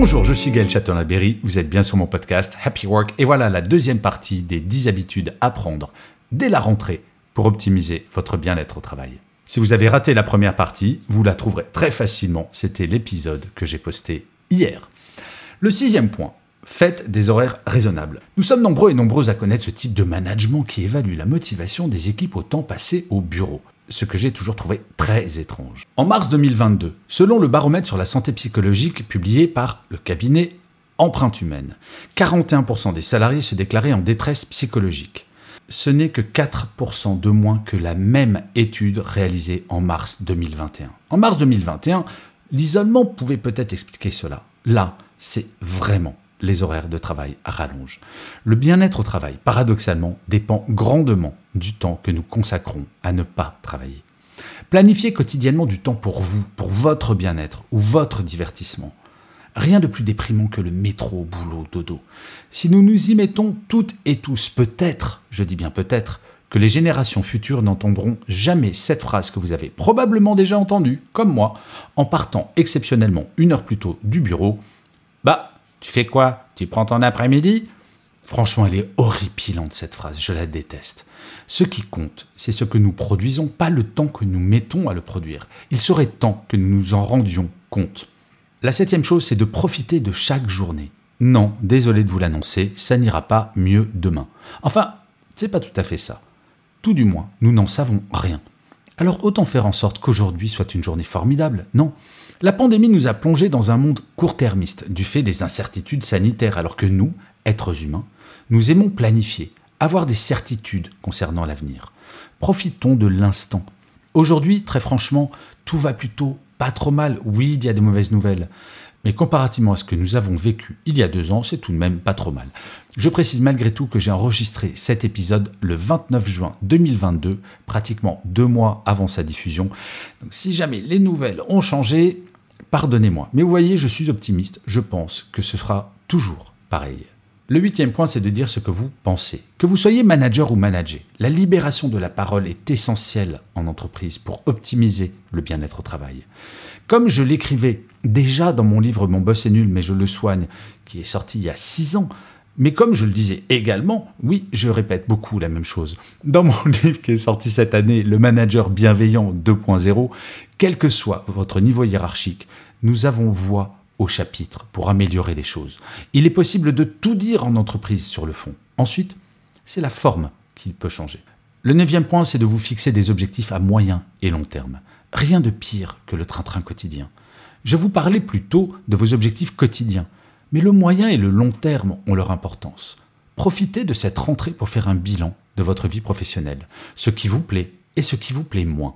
Bonjour, je suis Gaël Châtelain-Berry, vous êtes bien sur mon podcast Happy Work et voilà la deuxième partie des 10 habitudes à prendre dès la rentrée pour optimiser votre bien-être au travail. Si vous avez raté la première partie, vous la trouverez très facilement. C'était l'épisode que j'ai posté hier. Le sixième point, faites des horaires raisonnables. Nous sommes nombreux et nombreuses à connaître ce type de management qui évalue la motivation des équipes au temps passé au bureau ce que j'ai toujours trouvé très étrange. En mars 2022, selon le baromètre sur la santé psychologique publié par le cabinet Empreinte Humaine, 41% des salariés se déclaraient en détresse psychologique ce n'est que 4% de moins que la même étude réalisée en mars 2021. En mars 2021, l'isolement pouvait peut-être expliquer cela. Là, c'est vraiment les horaires de travail à rallonge. Le bien-être au travail, paradoxalement, dépend grandement du temps que nous consacrons à ne pas travailler. Planifiez quotidiennement du temps pour vous, pour votre bien-être ou votre divertissement. Rien de plus déprimant que le métro, boulot, dodo. Si nous nous y mettons toutes et tous, peut-être, je dis bien peut-être, que les générations futures n'entendront jamais cette phrase que vous avez probablement déjà entendue, comme moi, en partant exceptionnellement une heure plus tôt du bureau. Bah, tu fais quoi? Tu prends ton après-midi? Franchement, elle est horripilante cette phrase, je la déteste. Ce qui compte, c'est ce que nous produisons, pas le temps que nous mettons à le produire. Il serait temps que nous nous en rendions compte. La septième chose, c'est de profiter de chaque journée. Non, désolé de vous l'annoncer, ça n'ira pas mieux demain. Enfin, c'est pas tout à fait ça. Tout du moins, nous n'en savons rien. Alors autant faire en sorte qu'aujourd'hui soit une journée formidable Non? La pandémie nous a plongé dans un monde court-termiste du fait des incertitudes sanitaires, alors que nous, êtres humains, nous aimons planifier, avoir des certitudes concernant l'avenir. Profitons de l'instant. Aujourd'hui, très franchement, tout va plutôt pas trop mal. Oui, il y a des mauvaises nouvelles. Mais comparativement à ce que nous avons vécu il y a deux ans, c'est tout de même pas trop mal. Je précise malgré tout que j'ai enregistré cet épisode le 29 juin 2022, pratiquement deux mois avant sa diffusion. Donc si jamais les nouvelles ont changé, pardonnez-moi. Mais vous voyez, je suis optimiste, je pense que ce sera toujours pareil. Le huitième point, c'est de dire ce que vous pensez. Que vous soyez manager ou manager, la libération de la parole est essentielle en entreprise pour optimiser le bien-être au travail. Comme je l'écrivais déjà dans mon livre Mon boss est nul mais je le soigne, qui est sorti il y a six ans, mais comme je le disais également, oui, je répète beaucoup la même chose. Dans mon livre qui est sorti cette année, Le manager bienveillant 2.0, quel que soit votre niveau hiérarchique, nous avons voix au chapitre pour améliorer les choses. Il est possible de tout dire en entreprise sur le fond. Ensuite, c'est la forme qui peut changer. Le neuvième point, c'est de vous fixer des objectifs à moyen et long terme. Rien de pire que le train-train quotidien. Je vous parlais plutôt de vos objectifs quotidiens, mais le moyen et le long terme ont leur importance. Profitez de cette rentrée pour faire un bilan de votre vie professionnelle, ce qui vous plaît et ce qui vous plaît moins.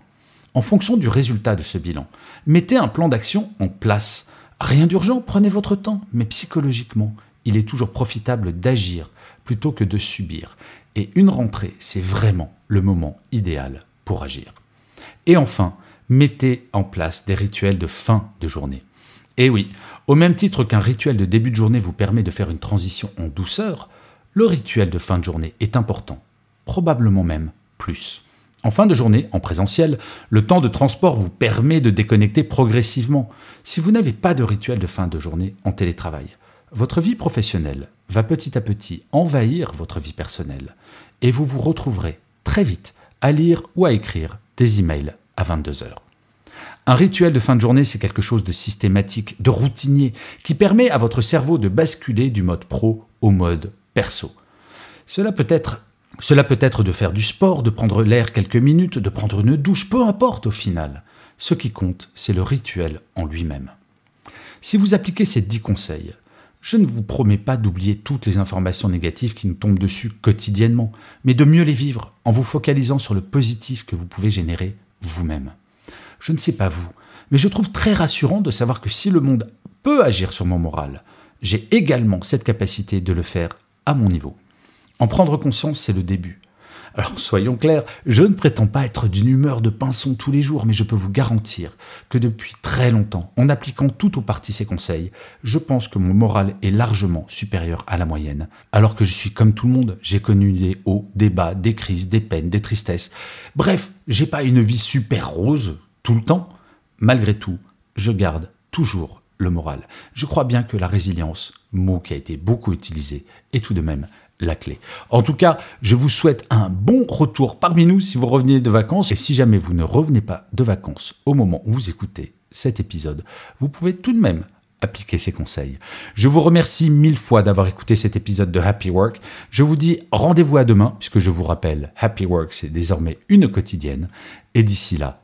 En fonction du résultat de ce bilan, mettez un plan d'action en place Rien d'urgent, prenez votre temps, mais psychologiquement, il est toujours profitable d'agir plutôt que de subir. Et une rentrée, c'est vraiment le moment idéal pour agir. Et enfin, mettez en place des rituels de fin de journée. Et oui, au même titre qu'un rituel de début de journée vous permet de faire une transition en douceur, le rituel de fin de journée est important, probablement même plus. En fin de journée, en présentiel, le temps de transport vous permet de déconnecter progressivement. Si vous n'avez pas de rituel de fin de journée en télétravail, votre vie professionnelle va petit à petit envahir votre vie personnelle et vous vous retrouverez très vite à lire ou à écrire des emails à 22 heures. Un rituel de fin de journée, c'est quelque chose de systématique, de routinier, qui permet à votre cerveau de basculer du mode pro au mode perso. Cela peut être cela peut être de faire du sport, de prendre l'air quelques minutes, de prendre une douche, peu importe au final. Ce qui compte, c'est le rituel en lui-même. Si vous appliquez ces dix conseils, je ne vous promets pas d'oublier toutes les informations négatives qui nous tombent dessus quotidiennement, mais de mieux les vivre en vous focalisant sur le positif que vous pouvez générer vous-même. Je ne sais pas vous, mais je trouve très rassurant de savoir que si le monde peut agir sur mon moral, j'ai également cette capacité de le faire à mon niveau. En prendre conscience, c'est le début. Alors soyons clairs, je ne prétends pas être d'une humeur de pinson tous les jours, mais je peux vous garantir que depuis très longtemps, en appliquant tout aux parties ces conseils, je pense que mon moral est largement supérieur à la moyenne. Alors que je suis comme tout le monde, j'ai connu des hauts, des bas, des crises, des peines, des tristesses. Bref, j'ai pas une vie super rose tout le temps. Malgré tout, je garde toujours le moral. Je crois bien que la résilience, mot qui a été beaucoup utilisé, est tout de même la clé. En tout cas, je vous souhaite un bon retour parmi nous si vous revenez de vacances. Et si jamais vous ne revenez pas de vacances au moment où vous écoutez cet épisode, vous pouvez tout de même appliquer ces conseils. Je vous remercie mille fois d'avoir écouté cet épisode de Happy Work. Je vous dis rendez-vous à demain, puisque je vous rappelle, Happy Work, c'est désormais une quotidienne. Et d'ici là,